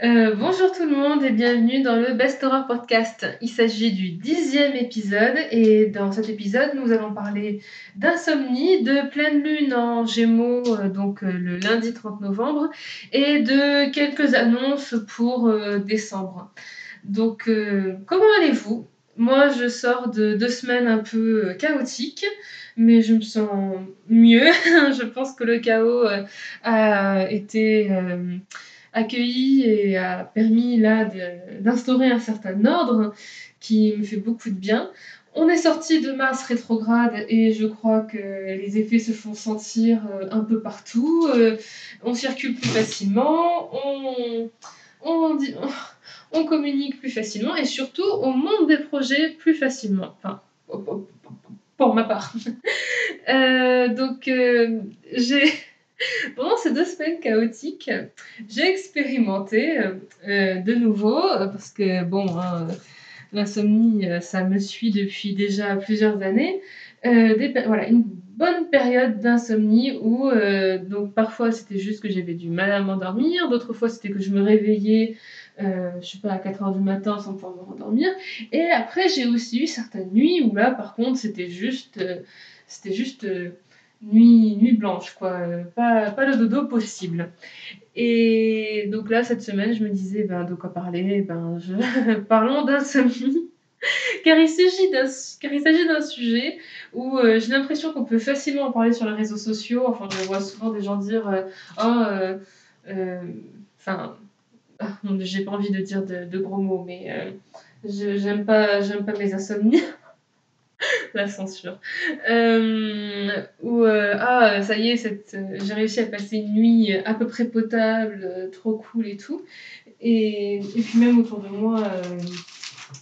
Euh, bonjour tout le monde et bienvenue dans le Best Horror Podcast. Il s'agit du dixième épisode et dans cet épisode nous allons parler d'insomnie, de pleine lune en gémeaux, euh, donc euh, le lundi 30 novembre, et de quelques annonces pour décembre. Donc comment allez-vous? Moi je sors de deux semaines un peu chaotiques, mais je me sens mieux. je pense que le chaos a été... accueilli et a permis là d'instaurer un certain ordre qui me fait beaucoup de bien. On est sorti de Mars rétrograde et je crois que les effets se font sentir euh, un peu partout. Euh, on circule plus facilement, on, on, dit- on communique plus facilement et surtout on monte des projets plus facilement. Enfin, pour ma part. Euh, donc j'ai pendant ces deux semaines chaotiques, j'ai expérimenté euh, euh, de nouveau, euh, parce que bon, l'insomnie, ça me suit depuis déjà plusieurs années, voilà, une bonne période d'insomnie où donc parfois c'était juste que j'avais du mal à m'endormir, d'autres fois c'était que je me réveillais, je sais pas, à 4 heures du matin sans pouvoir me rendormir, et après j'ai aussi eu certaines nuits où là par contre c'était juste, c'était juste nuit, nuit blanche, quoi. Euh, Pas, pas le dodo possible. Et donc là, cette semaine, je me disais, ben, de quoi parler? Ben, je... Parlons d'insomnie. Car il s'agit d'un sujet où euh, j'ai l'impression qu'on peut facilement en parler sur les réseaux sociaux. Enfin, je vois souvent des gens dire euh, Oh, enfin, ah, j'ai pas envie de dire de, gros mots, mais j'aime pas, pas mes insomnies. La censure. Euh, euh, ah ça y est euh, j'ai réussi à passer une nuit à peu près potable, trop cool et tout. Et, et puis même autour de moi,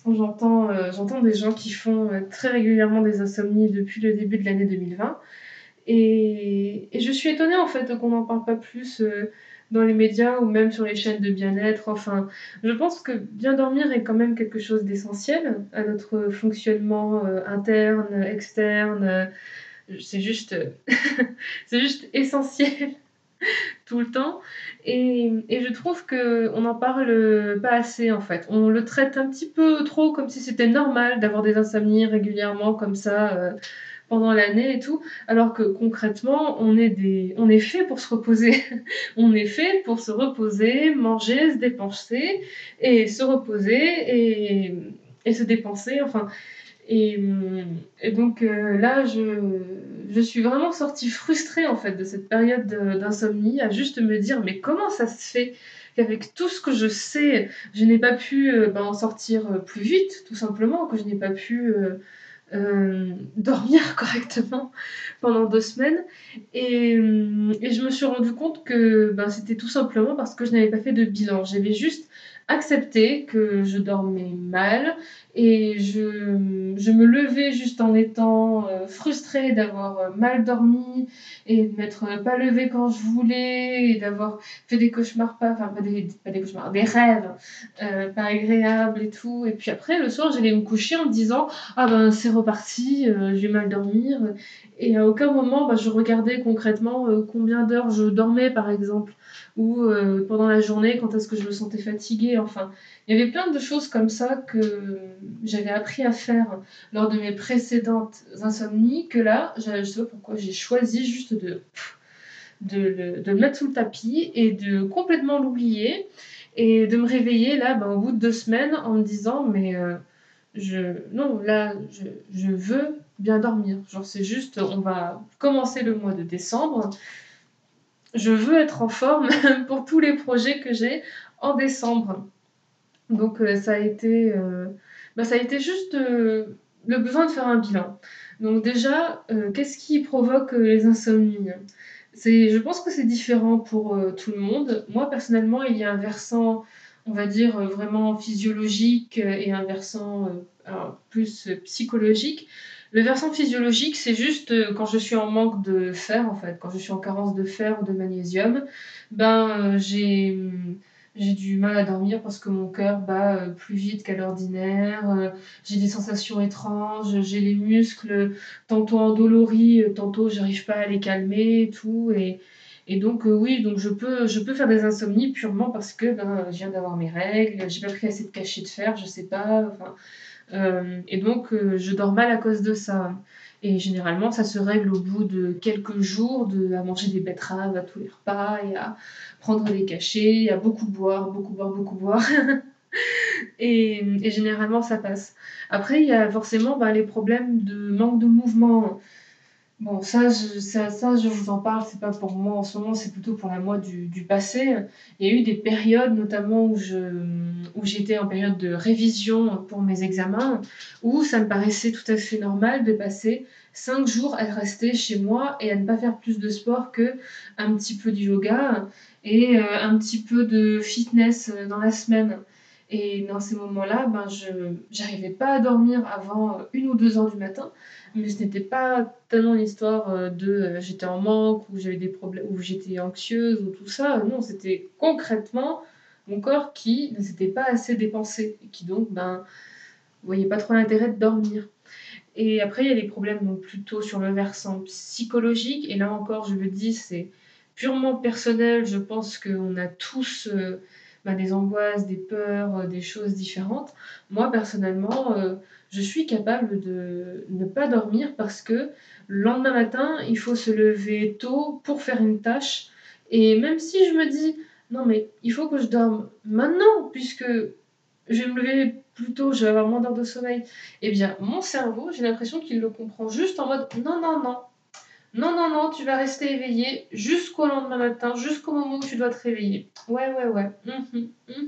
j'entends des gens qui font très régulièrement des insomnies depuis le début de l'année 2020. Et, et je suis étonnée en fait qu'on n'en parle pas plus dans les médias ou même sur les chaînes de bien-être. Enfin, je pense que bien dormir est quand même quelque chose d'essentiel à notre fonctionnement euh, interne, externe. c'est juste, c'est juste essentiel tout le temps. Et, et je trouve que on n'en parle pas assez en fait. On le traite un petit peu trop comme si c'était normal d'avoir des insomnies régulièrement comme ça. euh, pendant l'année et tout, alors que concrètement, on est, des... on est fait pour se reposer. on est fait pour se reposer, manger, se dépenser, et se reposer et, et se dépenser. Enfin, et, et donc euh, là, je, je suis vraiment sortie frustrée en fait de cette période de- d'insomnie, à juste me dire mais comment ça se fait qu'avec tout ce que je sais, je n'ai pas pu euh, ben, en sortir euh, plus vite, tout simplement, que je n'ai pas pu euh, dormir correctement pendant deux semaines. Et, hum, et je me suis rendu compte que ben, c'était tout simplement parce que je n'avais pas fait de bilan. J'avais juste accepté que je dormais mal et je, je me levais juste en étant euh, frustrée d'avoir euh, mal dormi et de m'être pas levée quand je voulais et d'avoir fait des cauchemars pas, enfin pas des, pas des cauchemars, des rêves euh, pas agréables et tout. Et puis après, le soir, j'allais me coucher en me disant ah ben c'est reparti, euh, j'ai mal dormir. Et à aucun moment, bah, je regardais concrètement euh, combien d'heures je dormais, par exemple, ou euh, pendant la journée, quand est-ce que je me sentais fatiguée. Enfin, il y avait plein de choses comme ça que j'avais appris à faire lors de mes précédentes insomnies, que là, je sais pas pourquoi, j'ai choisi juste de, de le mettre sous le tapis et de complètement l'oublier et de me réveiller là, ben, au bout de deux semaines, en me disant, mais euh, je, non, là, je, je veux bien dormir. Genre, c'est juste, on va commencer le mois de décembre. Je veux être en forme pour tous les projets que j'ai en décembre. Donc, euh, ça a été, euh, bah, ça a été juste euh, le besoin de faire un bilan. Donc, déjà, euh, qu'est-ce qui provoque euh, les insomnies? Je pense que c'est différent pour tout le monde. Moi, personnellement, il y a un versant, on va dire, vraiment physiologique et un versant plus psychologique. Le versant physiologique, c'est juste quand je suis en manque de fer, en fait, quand je suis en carence de fer ou de magnésium, ben, j'ai, hum, j'ai du mal à dormir parce que mon cœur bat euh, plus vite qu'à l'ordinaire, euh, j'ai des sensations étranges, j'ai les muscles tantôt endoloris, euh, tantôt j'arrive pas à les calmer et tout. Et, Et donc, oui, donc je peux, je peux faire des insomnies purement parce que ben, je viens d'avoir mes règles, j'ai pas pris assez de cachets de fer, je sais pas. Euh, et donc, je dors mal à cause de ça. Et généralement, ça se règle au bout de quelques jours de, à manger des betteraves à tous les repas et à prendre des cachets, à beaucoup boire, beaucoup boire, beaucoup boire. et, généralement, ça passe. Après, il y a forcément ben, les problèmes de manque de mouvement. Bon, ça, je, ça, ça, je vous en parle, c'est pas pour moi en ce moment, c'est plutôt pour la moi du, du, passé. Il y a eu des périodes, notamment où je, où j'étais en période de révision pour mes examens, où ça me paraissait tout à fait normal de passer cinq jours à rester chez moi et à ne pas faire plus de sport que un petit peu de yoga et euh, un petit peu de fitness dans la semaine. Et dans ces moments-là, ben, je n'arrivais pas à dormir avant une ou deux heures du matin mais ce n'était pas tellement une histoire euh, de euh, j'étais en manque ou j'avais des problèmes ou j'étais anxieuse ou tout ça. Non, c'était concrètement mon corps qui ne s'était pas assez dépensé et qui donc ben voyait pas trop l'intérêt de dormir. Et après il y a les problèmes donc plutôt sur le versant psychologique et là encore je le dis c'est purement personnel. Je pense qu'on a tous euh, ben, des angoisses, des peurs, des choses différentes. Moi personnellement je suis capable de ne pas dormir parce que le lendemain matin, il faut se lever tôt pour faire une tâche. Et même si je me dis, non mais il faut que je dorme maintenant, puisque je vais me lever plus tôt, je vais avoir moins d'heures de sommeil, eh bien mon cerveau, j'ai l'impression qu'il le comprend juste en mode, non, non, non. Non, non, non, tu vas rester éveillé jusqu'au lendemain matin, jusqu'au moment où tu dois te réveiller. Ouais, ouais, ouais. Mmh mmh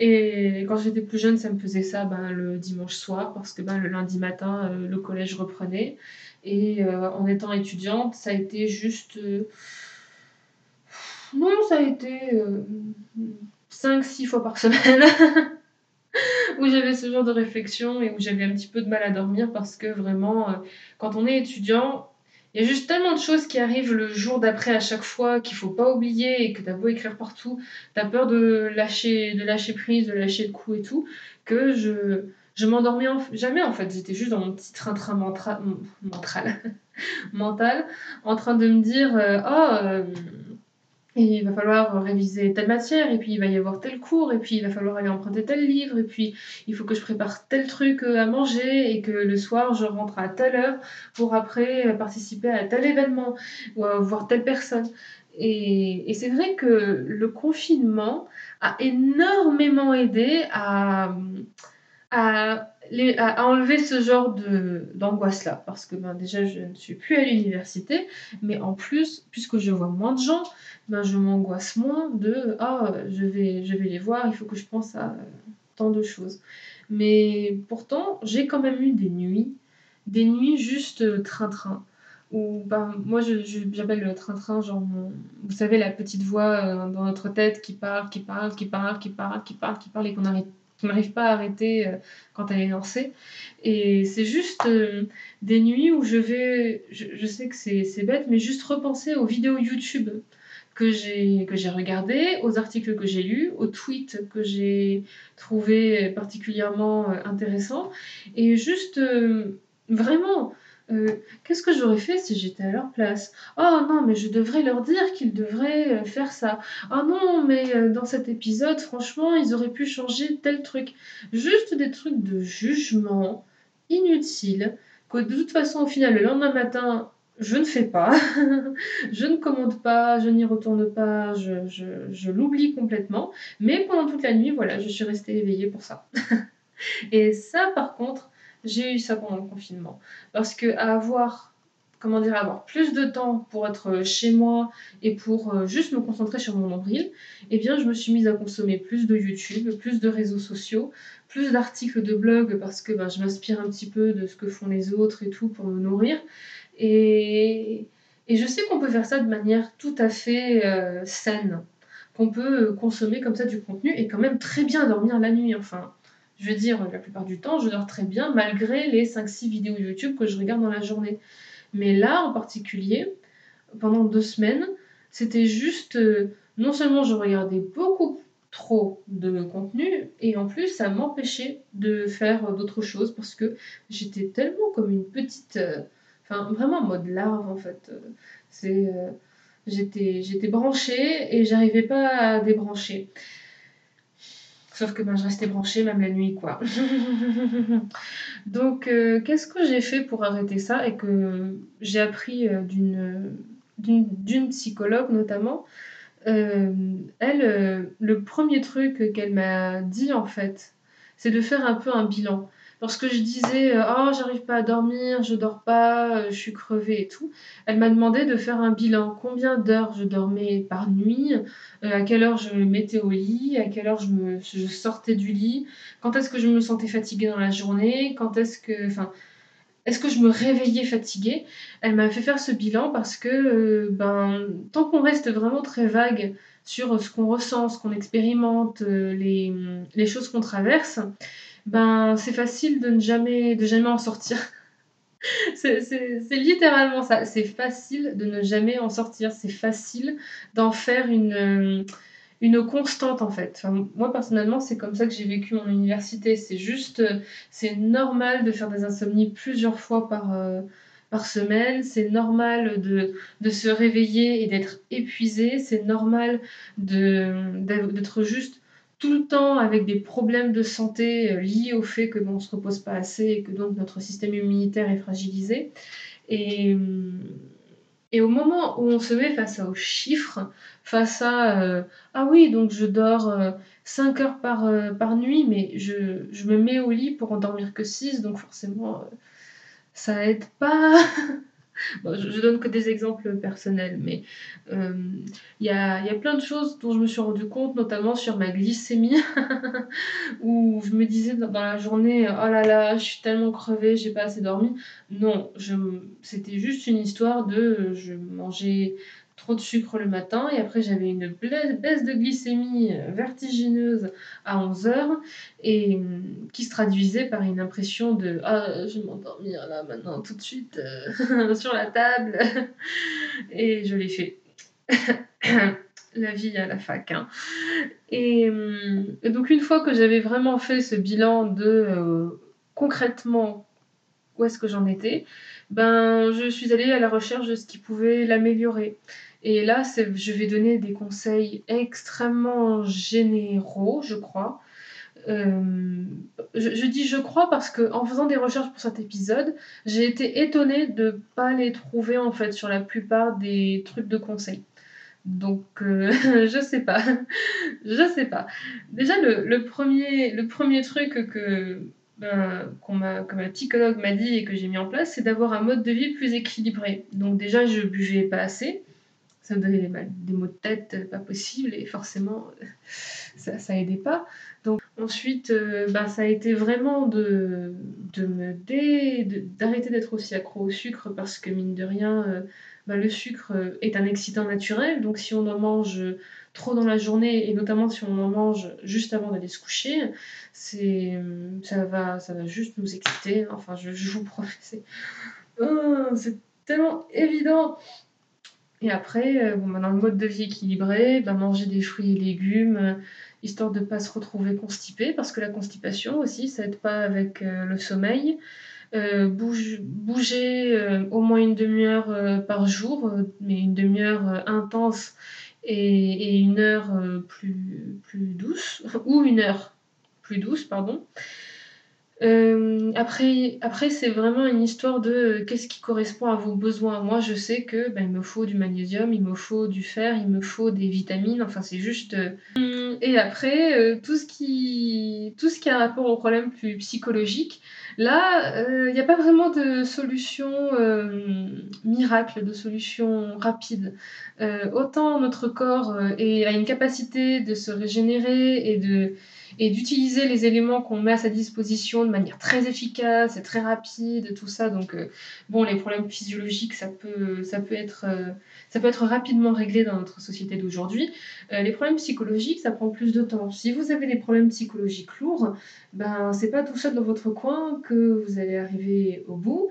et quand j'étais plus jeune, ça me faisait ça ben, le dimanche soir, parce que ben, le lundi matin, euh, le collège reprenait. Et euh, en étant étudiante, ça a été juste... Euh, non, ça a été 5-6 fois par semaine. où j'avais ce genre de réflexion et où j'avais un petit peu de mal à dormir parce que vraiment, quand on est étudiant, il y a juste tellement de choses qui arrivent le jour d'après à chaque fois qu'il faut pas oublier et que tu as beau écrire partout, tu as peur de lâcher, de lâcher prise, de lâcher le coup et tout, que je, je m'endormais jamais en fait. J'étais juste dans mon petit train-train mental, mental, en train de me dire euh, Oh, euh, il va falloir réviser telle matière, et puis il va y avoir tel cours, et puis il va falloir aller emprunter tel livre, et puis il faut que je prépare tel truc euh, à manger, et que le soir je rentre à telle heure pour après euh, participer à tel événement, ou voir telle personne. Et, c'est vrai que le confinement a énormément aidé à, à, enlever ce genre d'angoisse-là. Parce que ben, déjà, je ne suis plus à l'université, mais en plus, puisque je vois moins de gens, ben, je m'angoisse moins de ah je vais je vais les voir il faut que je pense à tant de choses mais pourtant j'ai quand même eu des nuits des nuits juste euh, train-train où ben, moi j'appelle le train-train genre vous savez la petite voix euh, dans notre tête qui parle qui parle qui parle qui parle qui parle qui parle et qu'on n'arrive pas à arrêter euh, quand elle est lancée. Et c'est juste des nuits où je vais, je, je sais que c'est bête, mais juste repenser aux vidéos YouTube que j'ai que j'ai regardé, aux articles que j'ai lus, aux tweets que j'ai trouvé particulièrement euh, intéressants et juste euh, vraiment euh, qu'est-ce que j'aurais fait si j'étais à leur place? Oh non, mais je devrais leur dire qu'ils devraient faire ça. Oh non, mais dans cet épisode, franchement, ils auraient pu changer tel truc. Juste des trucs de jugement inutiles que de toute façon, au final, le lendemain matin, je ne fais pas, je ne commande pas, je n'y retourne pas, je, l'oublie complètement. Mais pendant toute la nuit, voilà, je suis restée éveillée pour ça. et ça, par contre, j'ai eu ça pendant le confinement. Parce que avoir, comment dire, avoir plus de temps pour être chez moi et pour euh, juste me concentrer sur mon nombril, eh bien, je me suis mise à consommer plus de YouTube, plus de réseaux sociaux, plus d'articles de blog parce que ben, je m'inspire un petit peu de ce que font les autres et tout pour me nourrir. Et, je sais qu'on peut faire ça de manière tout à fait euh, saine, qu'on peut consommer comme ça du contenu et quand même très bien dormir la nuit. Enfin, je veux dire, la plupart du temps, je dors très bien malgré les 5-6 vidéos YouTube que je regarde dans la journée. Mais là, en particulier, pendant deux semaines, c'était juste, euh, non seulement je regardais beaucoup trop de contenu et en plus ça m'empêchait de faire d'autres choses parce que j'étais tellement comme une petite... Euh, Enfin, vraiment en mode larve, en fait. C'est. Euh, J'étais, j'étais branchée et j'arrivais pas à débrancher. Sauf que ben, je restais branchée même la nuit, quoi. Donc, euh, qu'est-ce que j'ai fait pour arrêter ça et que j'ai appris euh, d'une, psychologue notamment. Euh, elle, le premier truc qu'elle m'a dit en fait, c'est de faire un peu un bilan. Lorsque je disais euh, oh j'arrive pas à dormir, je dors pas, euh, je suis crevée et tout, elle m'a demandé de faire un bilan. Combien d'heures je dormais par nuit, euh, à quelle heure je me mettais au lit, à quelle heure je, me, sortais du lit, quand est-ce que je me sentais fatiguée dans la journée, quand est-ce que, enfin, est-ce que je me réveillais fatiguée? Elle m'a fait faire ce bilan parce que ben tant qu'on reste vraiment très vague sur ce qu'on ressent, ce qu'on expérimente, les choses qu'on traverse, ben c'est facile de ne jamais, de jamais en sortir. c'est littéralement ça. C'est facile de ne jamais en sortir. C'est facile d'en faire une, une constante en fait. moi personnellement, c'est comme ça que j'ai vécu mon université. C'est juste, c'est normal de faire des insomnies plusieurs fois par, euh, par semaine. C'est normal de, de, se réveiller et d'être épuisé. C'est normal d'être juste tout le temps avec des problèmes de santé euh, liés au fait que bon, on se repose pas assez et que donc notre système immunitaire est fragilisé. Et, euh, et au moment où on se met face aux chiffres, face à euh, ah oui, donc je dors 5 heures par, par nuit, mais je, je, me mets au lit pour en dormir que 6, donc forcément ça aide pas. je, donne que des exemples personnels, mais euh, il y, a, y, a, plein de choses dont je me suis rendu compte, notamment sur ma glycémie, où je me disais dans, la journée, oh là là, je suis tellement crevée, j'ai pas assez dormi. Non, c'était juste une histoire de, je mangeais trop de sucre le matin. Et après j'avais une baisse de glycémie vertigineuse à 11 heures et mm, qui se traduisait par une impression de ah je vais m'endormir là maintenant tout de suite euh, sur la table et je l'ai fait. La vie à la fac hein. et, mm, donc une fois que j'avais vraiment fait ce bilan de euh, concrètement où est-ce que j'en étais ben je suis allée à la recherche de ce qui pouvait l'améliorer et là, je vais donner des conseils extrêmement généraux, je crois. Euh, je, dis je crois parce que en faisant des recherches pour cet épisode, j'ai été étonnée de ne pas les trouver en fait sur la plupart des trucs de conseils. Donc euh, je sais pas, je sais pas. Déjà le, premier, le premier truc que ben, que ma psychologue m'a dit et que j'ai mis en place, c'est d'avoir un mode de vie plus équilibré. Donc déjà je buvais pas assez, ça me donnait des, maux de tête euh, pas possible et forcément euh, ça, ça aidait pas. Donc ensuite, euh, bah, ça a été vraiment de, de me d'arrêter d'être aussi accro au sucre parce que mine de rien, bah, le sucre est un excitant naturel. Donc si on en mange trop dans la journée et notamment si on en mange juste avant d'aller se coucher, c'est ça va ça va juste nous exciter. Enfin, je, vous promets, c'est oh, tellement évident. Et après, euh, bon, dans le mode de vie équilibré, bah, manger des fruits et légumes, euh, histoire de ne pas se retrouver constipé, parce que la constipation aussi, ça aide pas avec euh, le sommeil. bouger au moins une demi-heure par jour, mais une demi-heure intense et, et, une heure plus, plus douce, ou une heure plus douce, pardon. Euh, après, après c'est vraiment une histoire de euh, qu'est-ce qui correspond à vos besoins. Moi, je sais que ben, il me faut du magnésium, il me faut du fer, il me faut des vitamines. Enfin, c'est juste. Euh, et après, tout ce qui tout ce qui a rapport au problème plus psychologique. Là, il n'y a pas vraiment de solution miracle, de solution rapide. autant notre corps a une capacité de se régénérer et de et d'utiliser les éléments qu'on met à sa disposition de manière très efficace et très rapide, tout ça. Donc, euh, bon, les problèmes physiologiques, ça peut, ça peut, être, euh, ça peut être rapidement réglé dans notre société d'aujourd'hui. Euh, les problèmes psychologiques, ça prend plus de temps. Si vous avez des problèmes psychologiques lourds, ben, c'est pas tout seul dans votre coin que vous allez arriver au bout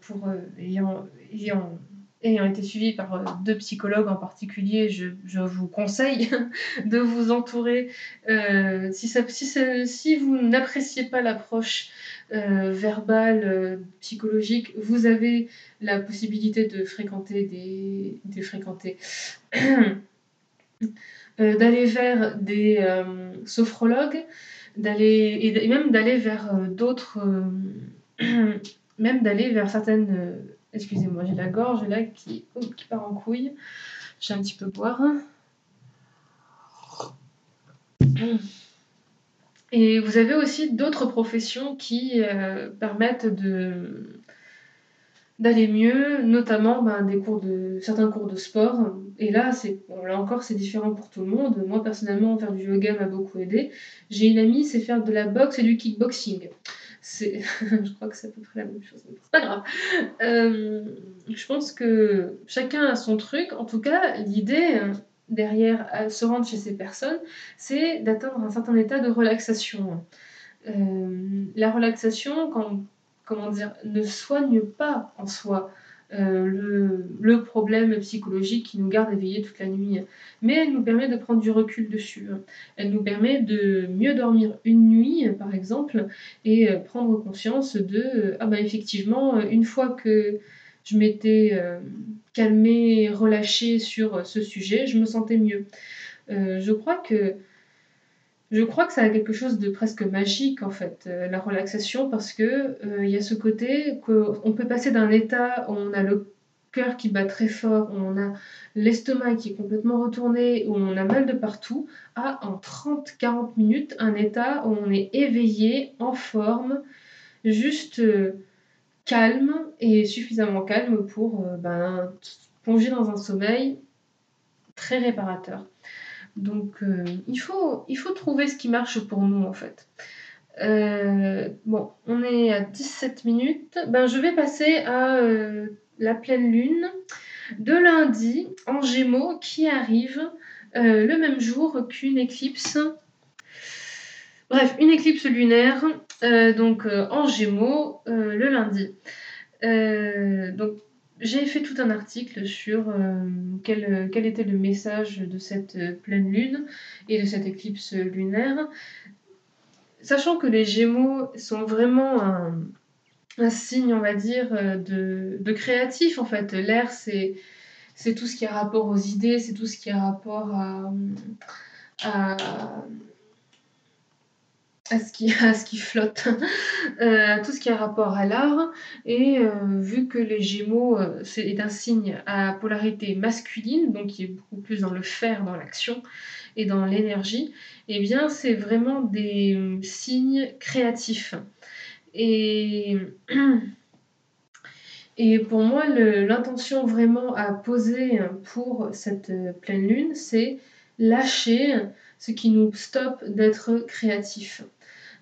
pour ayant, ayant ayant été suivi par euh, deux psychologues en particulier, je, je vous conseille de vous entourer. Euh, si, ça, si, si, vous n'appréciez pas l'approche euh, verbale, psychologique, vous avez la possibilité de fréquenter des, de fréquenter, d'aller vers des sophrologues, d'aller et même d'aller vers d'autres, même d'aller vers certaines Excusez-moi, j'ai la gorge là qui, oh, part en couille. J'ai un petit peu boire. Et vous avez aussi d'autres professions qui euh, permettent d'aller mieux, notamment ben, certains cours de sport. Et là, c'est là encore, c'est différent pour tout le monde. Moi personnellement, faire du yoga m'a beaucoup aidé. J'ai une amie, c'est faire de la boxe et du kickboxing. C'est, je crois que c'est à peu près la même chose, c'est pas grave. Euh, je pense que chacun a son truc. En tout cas, l'idée euh, derrière à se rendre chez ces personnes, c'est d'atteindre un certain état de relaxation. Euh, la relaxation, quand, comment dire, ne soigne pas en soi. Euh, le, problème psychologique qui nous garde éveillés toute la nuit. Mais elle nous permet de prendre du recul dessus. Elle nous permet de mieux dormir une nuit, par exemple, et euh, prendre conscience de ah bah effectivement, une fois que je m'étais euh, calmée, relâchée sur ce sujet, je me sentais mieux. je crois que je crois que ça a quelque chose de presque magique en fait, euh, la relaxation, parce que euh, il y a ce côté qu'on peut passer d'un état où on a le cœur qui bat très fort, où on a l'estomac qui est complètement retourné, où on a mal de partout, à en 30-40 minutes un état où on est éveillé, en forme, juste euh, calme et suffisamment calme pour ben, plonger dans un sommeil très réparateur. Donc euh, il, faut, trouver ce qui marche pour nous en fait. Euh, bon, on est à 17 minutes. Ben, je vais passer à euh, la pleine lune de lundi en Gémeaux qui arrive le même jour qu'une éclipse. Bref, une éclipse lunaire, donc en Gémeaux le lundi. donc j'ai fait tout un article sur euh, quel, quel, était le message de cette euh, pleine lune et de cette éclipse lunaire. Sachant que les Gémeaux sont vraiment un, un signe, on va dire, euh, de, de créatif en fait. L'air, c'est, c'est tout ce qui a rapport aux idées, c'est tout ce qui a rapport à, à à ce qui, à ce qui flotte, euh, tout ce qui a rapport à l'art. Et euh, vu que les Gémeaux euh, c'est un signe à polarité masculine, donc qui est beaucoup plus dans le faire, dans l'action et dans l'énergie, eh bien c'est vraiment des signes créatifs. Et, et pour moi, l'intention vraiment à poser pour cette pleine lune, c'est lâcher ce qui nous stoppe d'être créatifs.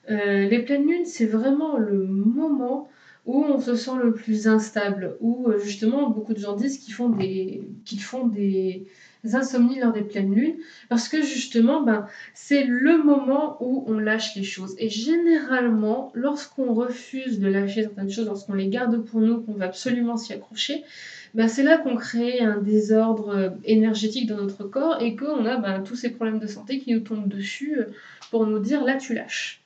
Euh, les pleines lunes, c'est vraiment le moment où on se sent le plus instable, où euh, justement beaucoup de gens disent qu'ils font des, insomnies lors des pleines lunes, parce que justement, ben, c'est le moment où on lâche les choses. Et généralement, lorsqu'on refuse de lâcher certaines choses, lorsqu'on les garde pour nous, qu'on veut absolument s'y accrocher, ben, c'est là qu'on crée un désordre euh, énergétique dans notre corps et qu'on a ben, tous ces problèmes de santé qui nous tombent dessus pour nous dire là tu lâches.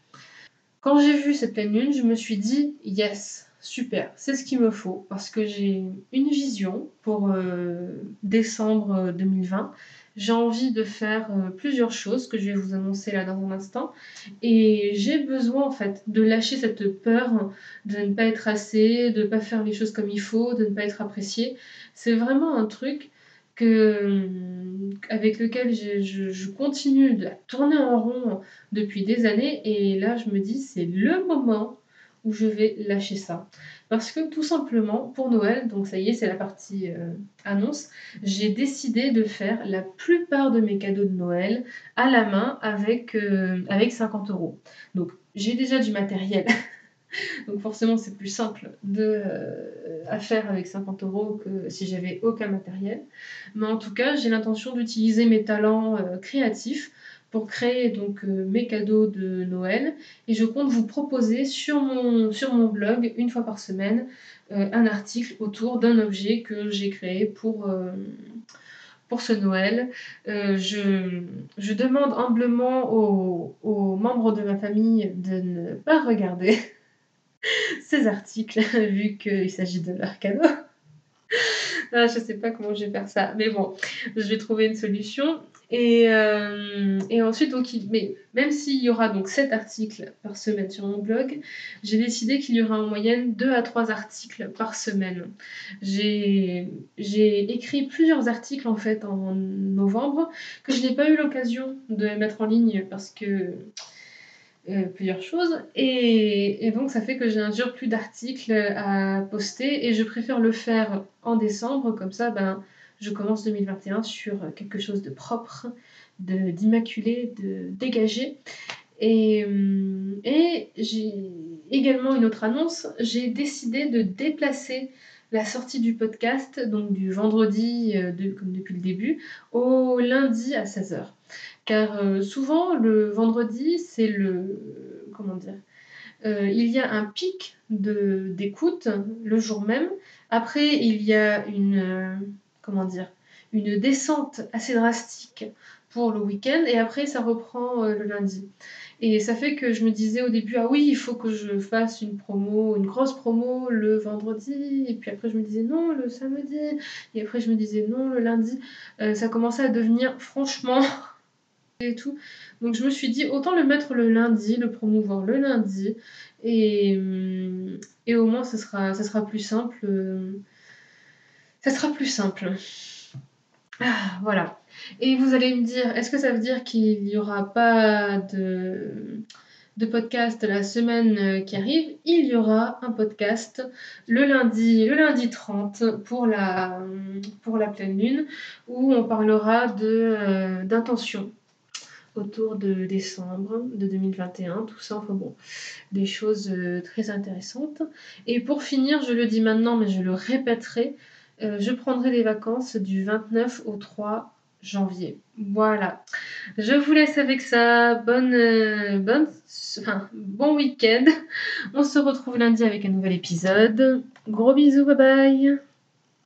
Quand j'ai vu cette pleine lune, je me suis dit yes, super, c'est ce qu'il me faut parce que j'ai une vision pour euh, décembre 2020. Euh, j'ai envie de faire euh, plusieurs choses que je vais vous annoncer là dans un instant et j'ai besoin en fait de lâcher cette peur de ne pas être assez, de ne pas faire les choses comme il faut, de ne pas être apprécié. C'est vraiment un truc que, avec lequel je, continue de tourner en rond depuis des années. Et là, je me dis, c'est le moment où je vais lâcher ça. Parce que tout simplement, pour Noël, donc ça y est, c'est la partie euh, annonce, j'ai décidé de faire la plupart de mes cadeaux de Noël à la main avec, euh, avec 50 euros. Donc j'ai déjà du matériel Donc forcément, c'est plus simple euh, à faire avec 50 euros que si j'avais aucun matériel. Mais en tout cas, j'ai l'intention d'utiliser mes talents euh, créatifs pour créer donc mes cadeaux de Noël et je compte vous proposer sur mon, sur mon blog une fois par semaine un article autour d'un objet que j'ai créé pour, pour ce Noël. je, je, demande humblement aux, aux membres de ma famille de ne pas regarder ces articles vu qu'il s'agit de leur cadeau. ah, je sais pas comment je vais faire ça, mais bon, je vais trouver une solution. Et, euh, et ensuite, donc, mais même s'il y aura donc 7 articles par semaine sur mon blog, j'ai décidé qu'il y aura en moyenne 2 à 3 articles par semaine. J'ai écrit plusieurs articles en fait en novembre que je n'ai pas eu l'occasion de mettre en ligne parce que euh, plusieurs choses. Et, donc, ça fait que j'ai un plus d'articles à poster et je préfère le faire en décembre. Comme ça, ben, je commence 2021 sur quelque chose de propre, d'immaculé, de, dégagé. Et, euh, et j'ai également une autre annonce. J'ai décidé de déplacer la sortie du podcast, donc du vendredi, euh, comme depuis le début, au lundi à 16h. Car euh, souvent, le vendredi, c'est le. Comment dire euh, Il y a un pic d'écoute le jour même. Après, il y a une. Euh, comment dire Une descente assez drastique pour le week-end. Et après, ça reprend le lundi. Et ça fait que je me disais au début, ah oui, il faut que je fasse une promo, une grosse promo le vendredi. Et puis après, je me disais non, le samedi. Et après, je me disais non, le lundi. ça commençait à devenir franchement et tout. Donc je me suis dit, autant le mettre le lundi, le promouvoir le lundi, et, hum, au moins ça sera, ça sera plus simple. Euh, ça sera plus simple. Ah, voilà. Et vous allez me dire, est-ce que ça veut dire qu'il n'y aura pas de, de podcast la semaine euh, qui arrive? Il y aura un podcast le lundi, le lundi 30 pour la, pleine lune, où on parlera euh, d'intention autour de décembre de 2021, tout ça, enfin bon, des choses euh, très intéressantes. Et pour finir, je le dis maintenant, mais je le répéterai, euh, je prendrai les vacances du 29 au 3 janvier. Voilà. Je vous laisse avec ça. Bonne, euh, bonne, bon week-end. On se retrouve lundi avec un nouvel épisode. Gros bisous, bye bye.